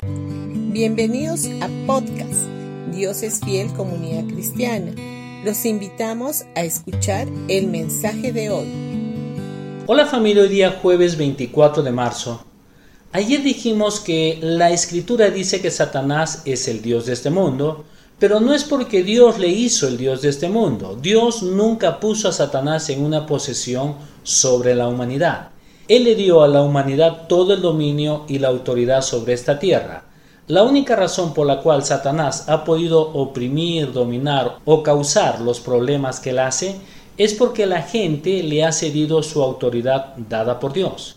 Bienvenidos a podcast Dios es fiel comunidad cristiana. Los invitamos a escuchar el mensaje de hoy. Hola familia, hoy día jueves 24 de marzo. Ayer dijimos que la escritura dice que Satanás es el Dios de este mundo, pero no es porque Dios le hizo el Dios de este mundo. Dios nunca puso a Satanás en una posesión sobre la humanidad. Él le dio a la humanidad todo el dominio y la autoridad sobre esta tierra. La única razón por la cual Satanás ha podido oprimir, dominar o causar los problemas que él hace es porque la gente le ha cedido su autoridad dada por Dios.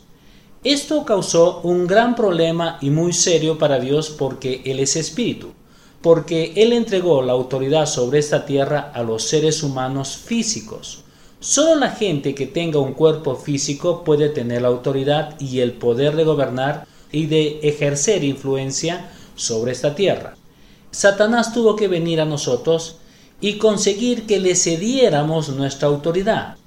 Esto causó un gran problema y muy serio para Dios porque Él es espíritu, porque Él entregó la autoridad sobre esta tierra a los seres humanos físicos. Solo la gente que tenga un cuerpo físico puede tener la autoridad y el poder de gobernar y de ejercer influencia sobre esta tierra. Satanás tuvo que venir a nosotros y conseguir que le cediéramos nuestra autoridad.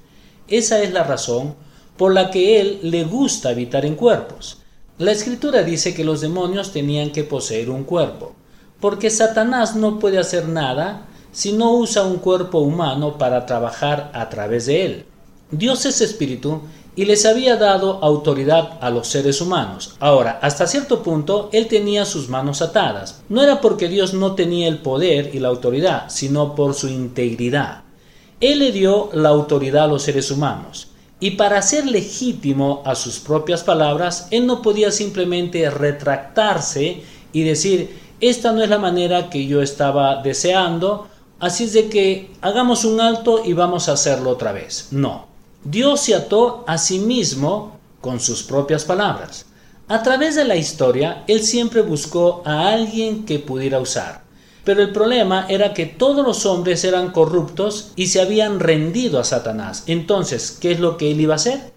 Esa es la razón por la que él le gusta habitar en cuerpos. La escritura dice que los demonios tenían que poseer un cuerpo, porque Satanás no puede hacer nada si no usa un cuerpo humano para trabajar a través de él. Dios es espíritu y les había dado autoridad a los seres humanos. Ahora, hasta cierto punto, él tenía sus manos atadas. No era porque Dios no tenía el poder y la autoridad, sino por su integridad. Él le dio la autoridad a los seres humanos. Y para ser legítimo a sus propias palabras, él no podía simplemente retractarse y decir, esta no es la manera que yo estaba deseando, así es de que hagamos un alto y vamos a hacerlo otra vez. No, Dios se ató a sí mismo con sus propias palabras. A través de la historia, Él siempre buscó a alguien que pudiera usar. Pero el problema era que todos los hombres eran corruptos y se habían rendido a Satanás. Entonces, ¿qué es lo que Él iba a hacer?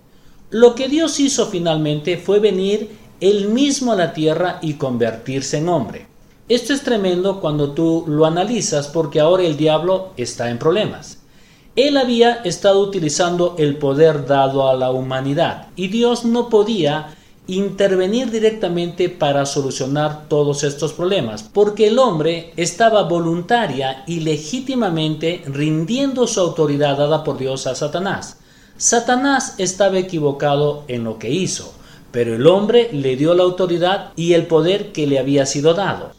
Lo que Dios hizo finalmente fue venir Él mismo a la tierra y convertirse en hombre. Esto es tremendo cuando tú lo analizas porque ahora el diablo está en problemas. Él había estado utilizando el poder dado a la humanidad y Dios no podía intervenir directamente para solucionar todos estos problemas, porque el hombre estaba voluntaria y legítimamente rindiendo su autoridad dada por Dios a Satanás. Satanás estaba equivocado en lo que hizo, pero el hombre le dio la autoridad y el poder que le había sido dado.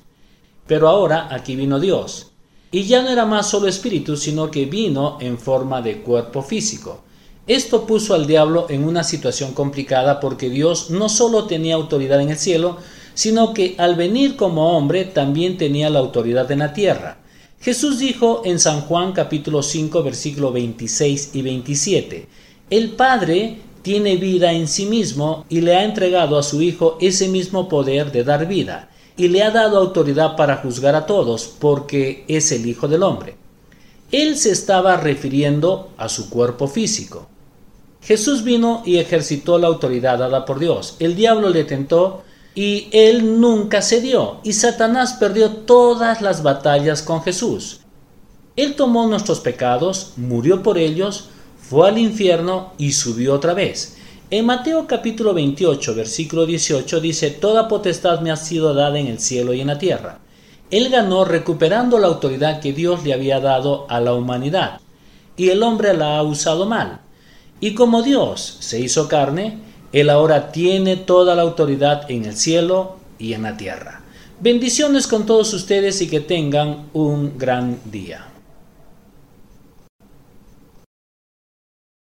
Pero ahora aquí vino Dios. Y ya no era más solo espíritu, sino que vino en forma de cuerpo físico. Esto puso al diablo en una situación complicada porque Dios no solo tenía autoridad en el cielo, sino que al venir como hombre también tenía la autoridad en la tierra. Jesús dijo en San Juan capítulo 5 versículo 26 y 27, El Padre tiene vida en sí mismo y le ha entregado a su Hijo ese mismo poder de dar vida y le ha dado autoridad para juzgar a todos, porque es el Hijo del Hombre. Él se estaba refiriendo a su cuerpo físico. Jesús vino y ejercitó la autoridad dada por Dios. El diablo le tentó y él nunca cedió, y Satanás perdió todas las batallas con Jesús. Él tomó nuestros pecados, murió por ellos, fue al infierno y subió otra vez. En Mateo capítulo 28, versículo 18 dice, Toda potestad me ha sido dada en el cielo y en la tierra. Él ganó recuperando la autoridad que Dios le había dado a la humanidad, y el hombre la ha usado mal. Y como Dios se hizo carne, Él ahora tiene toda la autoridad en el cielo y en la tierra. Bendiciones con todos ustedes y que tengan un gran día.